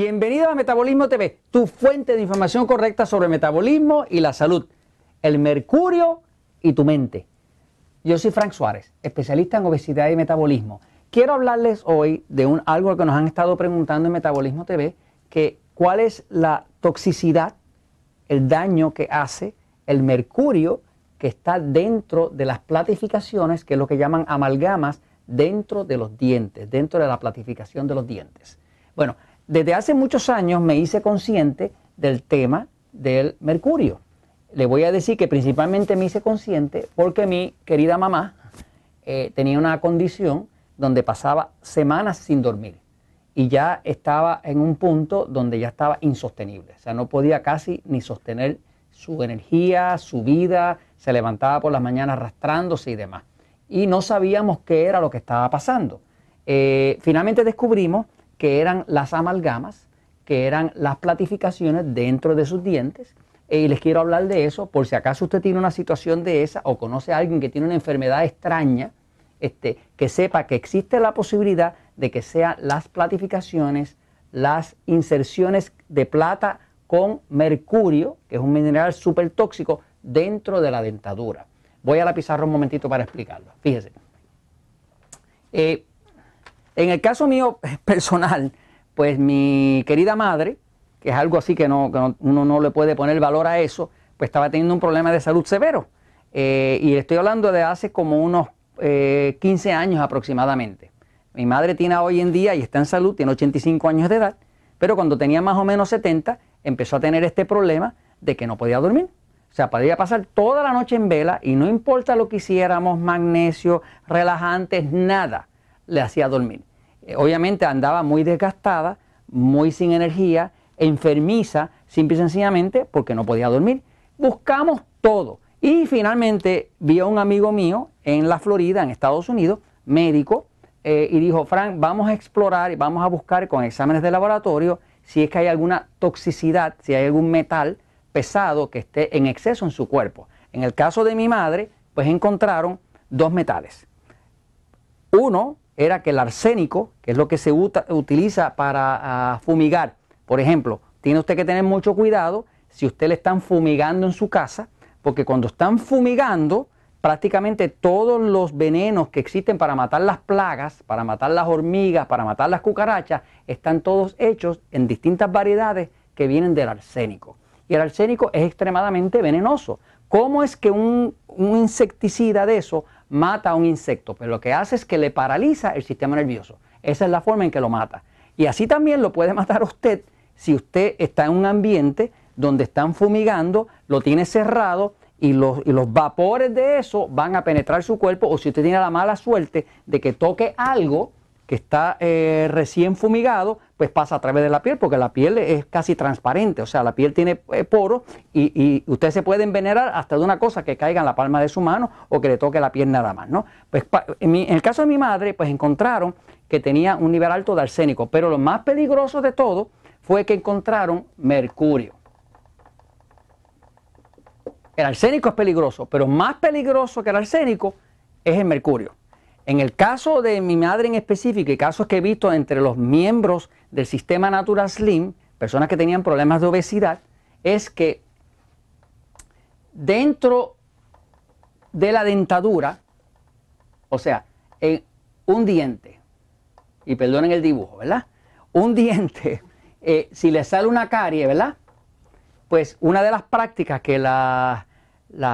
Bienvenido a Metabolismo TV, tu fuente de información correcta sobre metabolismo y la salud, el mercurio y tu mente. Yo soy Frank Suárez, especialista en obesidad y metabolismo. Quiero hablarles hoy de un, algo que nos han estado preguntando en Metabolismo TV, que cuál es la toxicidad, el daño que hace el mercurio que está dentro de las platificaciones, que es lo que llaman amalgamas, dentro de los dientes, dentro de la platificación de los dientes. Bueno, desde hace muchos años me hice consciente del tema del mercurio. Le voy a decir que principalmente me hice consciente porque mi querida mamá eh, tenía una condición donde pasaba semanas sin dormir y ya estaba en un punto donde ya estaba insostenible. O sea, no podía casi ni sostener su energía, su vida, se levantaba por las mañanas arrastrándose y demás. Y no sabíamos qué era lo que estaba pasando. Eh, finalmente descubrimos que eran las amalgamas, que eran las platificaciones dentro de sus dientes. Y les quiero hablar de eso por si acaso usted tiene una situación de esa o conoce a alguien que tiene una enfermedad extraña, este, que sepa que existe la posibilidad de que sean las platificaciones, las inserciones de plata con mercurio, que es un mineral súper tóxico, dentro de la dentadura. Voy a la pizarra un momentito para explicarlo. Fíjese. Eh, en el caso mío personal, pues mi querida madre, que es algo así que, no, uno no le puede poner valor a eso, pues estaba teniendo un problema de salud severo. Eh, y estoy hablando de hace como unos 15 eh, años aproximadamente. Mi madre tiene hoy en día y está en salud, tiene 85 años de edad, pero cuando tenía más o menos 70 empezó a tener este problema de que no podía dormir. O sea, podía pasar toda la noche en vela y no importa lo que hiciéramos, magnesio, relajantes, nada, le hacía dormir. Obviamente andaba muy desgastada, muy sin energía, enfermiza, simple y sencillamente porque no podía dormir. Buscamos todo. Y finalmente vi a un amigo mío en la Florida, en Estados Unidos, médico, eh, y dijo, Frank, vamos a explorar y vamos a buscar con exámenes de laboratorio si es que hay alguna toxicidad, si hay algún metal pesado que esté en exceso en su cuerpo. En el caso de mi madre, pues encontraron dos metales. Uno era que el arsénico, que es lo que se utiliza para ah, fumigar, por ejemplo, tiene usted que tener mucho cuidado si usted le están fumigando en su casa, porque cuando están fumigando, prácticamente todos los venenos que existen para matar las plagas, para matar las hormigas, para matar las cucarachas, están todos hechos en distintas variedades que vienen del arsénico. Y el arsénico es extremadamente venenoso. ¿Cómo es que un, un insecticida de eso mata a un insecto, pero lo que hace es que le paraliza el sistema nervioso. Esa es la forma en que lo mata. Y así también lo puede matar usted si usted está en un ambiente donde están fumigando, lo tiene cerrado y los, y los, vapores de eso van a penetrar su cuerpo o si usted tiene la mala suerte de que toque algo que está eh, recién fumigado, pues pasa a través de la piel, porque la piel es casi transparente, o sea, la piel tiene eh, poros y, y, usted se puede envenenar hasta de una cosa que caiga en la palma de su mano o que le toque la piel nada más, ¿no? Pues en, en el caso de mi madre, pues encontraron que tenía un nivel alto de arsénico, pero lo más peligroso de todo fue que encontraron mercurio. El arsénico es peligroso, pero más peligroso que el arsénico es el mercurio. En el caso de mi madre en específico y casos que he visto entre los miembros del sistema Natural Slim, personas que tenían problemas de obesidad, es que dentro de la dentadura, o sea, en un diente, y perdonen el dibujo, ¿verdad? Un diente, eh, si le sale una carie, ¿verdad? Pues una de las prácticas que la,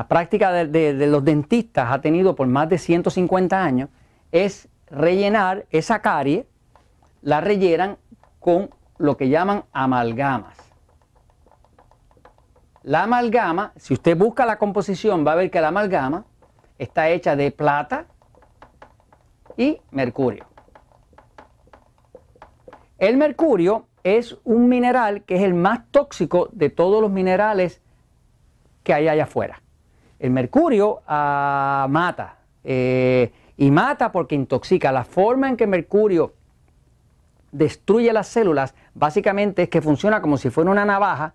práctica de los dentistas ha tenido por más de 150 años es rellenar esa carie, la rellenan con lo que llaman amalgamas. La amalgama, si usted busca la composición, va a ver que la amalgama está hecha de plata y mercurio. El mercurio es un mineral que es el más tóxico de todos los minerales que hay allá afuera. El mercurio ah, mata. Eh, y mata porque intoxica. La forma en que mercurio destruye las células básicamente es que funciona como si fuera una navaja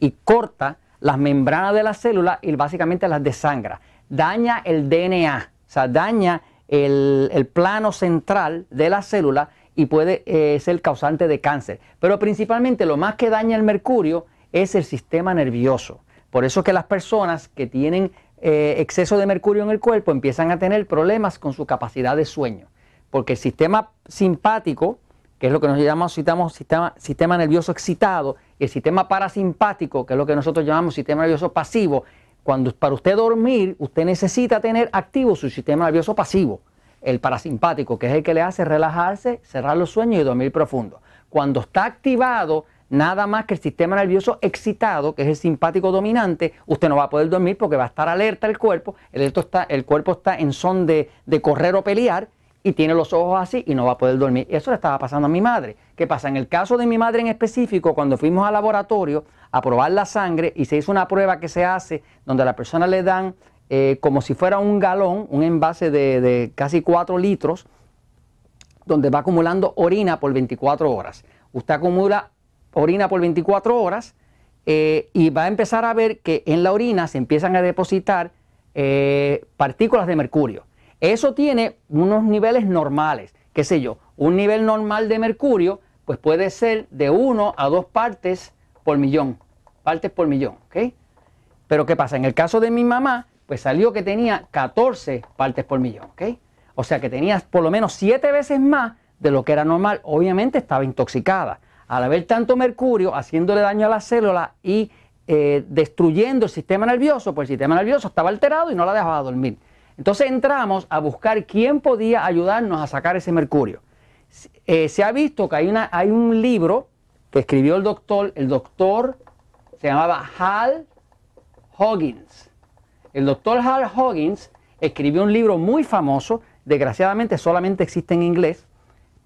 y corta las membranas de las células y básicamente las desangra. Daña el DNA, o sea, daña el, plano central de la célula y puede eh, ser causante de cáncer. Pero principalmente lo más que daña el mercurio es el sistema nervioso. Por eso que las personas que tienen eh, exceso de mercurio en el cuerpo empiezan a tener problemas con su capacidad de sueño. Porque el sistema simpático, que es lo que nos llamamos sistema, sistema nervioso excitado, y el sistema parasimpático, que es lo que nosotros llamamos sistema nervioso pasivo, cuando para usted dormir, usted necesita tener activo su sistema nervioso pasivo, el parasimpático, que es el que le hace relajarse, cerrar los sueños y dormir profundo. Cuando está activado, nada más que el sistema nervioso excitado, que es el simpático dominante, usted no va a poder dormir porque va a estar alerta el cuerpo, el, está, el cuerpo está en son de, de correr o pelear y tiene los ojos así y no va a poder dormir. Eso le estaba pasando a mi madre. ¿Qué pasa? En el caso de mi madre en específico, cuando fuimos al laboratorio a probar la sangre y se hizo una prueba que se hace donde a la persona le dan eh, como si fuera un galón, un envase de, de casi 4 litros, donde va acumulando orina por 24 horas. Usted acumula orina por 24 horas eh, y va a empezar a ver que en la orina se empiezan a depositar eh, partículas de mercurio. Eso tiene unos niveles normales, qué sé yo, un nivel normal de mercurio pues puede ser de 1 a 2 partes por millón, partes por millón, ¿ok? Pero ¿qué pasa? En el caso de mi mamá, pues salió que tenía 14 partes por millón, ¿ok? O sea que tenía por lo menos 7 veces más de lo que era normal. Obviamente estaba intoxicada al haber tanto mercurio haciéndole daño a la célula y eh, destruyendo el sistema nervioso, pues el sistema nervioso estaba alterado y no la dejaba dormir. Entonces entramos a buscar quién podía ayudarnos a sacar ese mercurio. Eh, se ha visto que hay, hay un libro que escribió el doctor, el doctor se llamaba Hal Hoggins. El doctor Hal Hoggins escribió un libro muy famoso, desgraciadamente solamente existe en inglés,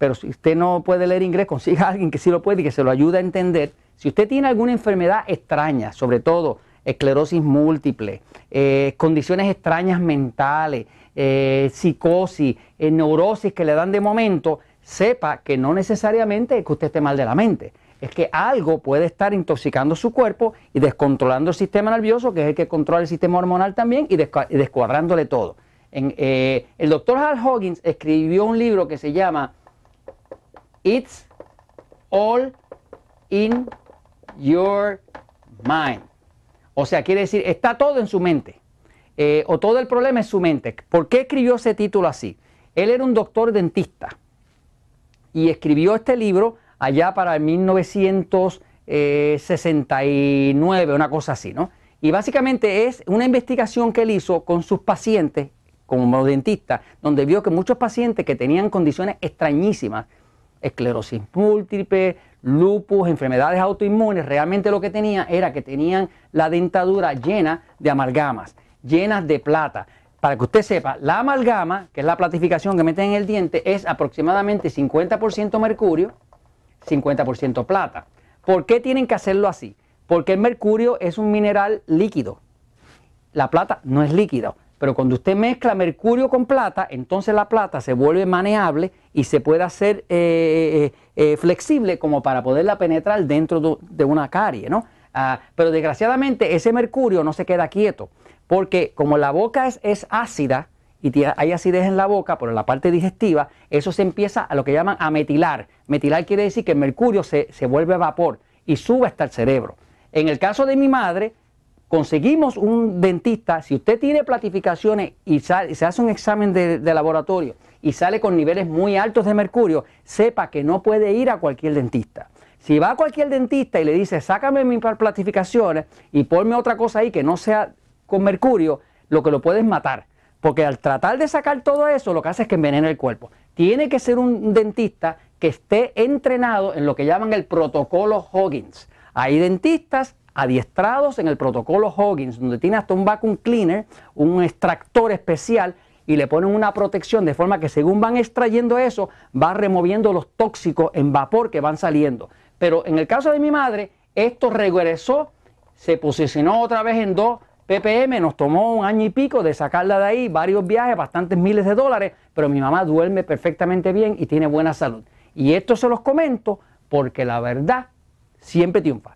pero si usted no puede leer inglés, consiga a alguien que sí lo puede y que se lo ayude a entender. Si usted tiene alguna enfermedad extraña, sobre todo esclerosis múltiple, eh, condiciones extrañas mentales, eh, psicosis, eh, neurosis que le dan de momento, sepa que no necesariamente es que usted esté mal de la mente. Es que algo puede estar intoxicando su cuerpo y descontrolando el sistema nervioso, que es el que controla el sistema hormonal también, y, descuadrándole todo. el doctor Hal Hoggins escribió un libro que se llama It's all in your mind. O sea, quiere decir, está todo en su mente. Eh, o todo el problema es su mente. ¿Por qué escribió ese título así? Él era un doctor dentista y escribió este libro allá para el 1969, una cosa así, ¿no? Y básicamente es una investigación que él hizo con sus pacientes como dentista, donde vio que muchos pacientes que tenían condiciones extrañísimas, esclerosis múltiple, lupus, enfermedades autoinmunes, realmente lo que tenía era que tenían la dentadura llena de amalgamas, llenas de plata. Para que usted sepa, la amalgama, que es la platificación que meten en el diente, es aproximadamente 50% mercurio, 50% plata. ¿Por qué tienen que hacerlo así? Porque el mercurio es un mineral líquido. La plata no es líquido. Pero cuando usted mezcla mercurio con plata, entonces la plata se vuelve maneable y se puede hacer eh, eh, eh, flexible como para poderla penetrar dentro de una carie, ¿no? Ah, pero desgraciadamente ese mercurio no se queda quieto, porque como la boca es, ácida y hay acidez en la boca, por la parte digestiva, eso se empieza a lo que llaman a metilar. Metilar quiere decir que el mercurio se, se vuelve vapor y sube hasta el cerebro. En el caso de mi madre, conseguimos un dentista, si usted tiene platificaciones y, se hace un examen de, laboratorio y sale con niveles muy altos de mercurio, sepa que no puede ir a cualquier dentista. Si va a cualquier dentista y le dice, sácame mis platificaciones y ponme otra cosa ahí que no sea con mercurio, lo que lo puedes matar. Porque al tratar de sacar todo eso, lo que hace es que envenena el cuerpo. Tiene que ser un dentista que esté entrenado en lo que llaman el protocolo Hoggins. Hay dentistas adiestrados en el protocolo Hoggins, donde tiene hasta un vacuum cleaner, un extractor especial y le ponen una protección de forma que según van extrayendo eso, va removiendo los tóxicos en vapor que van saliendo. Pero en el caso de mi madre, esto regresó, se posicionó otra vez en 2 ppm, nos tomó un año y pico de sacarla de ahí, varios viajes, bastantes miles de dólares, pero mi mamá duerme perfectamente bien y tiene buena salud. Y esto se los comento porque la verdad siempre triunfa.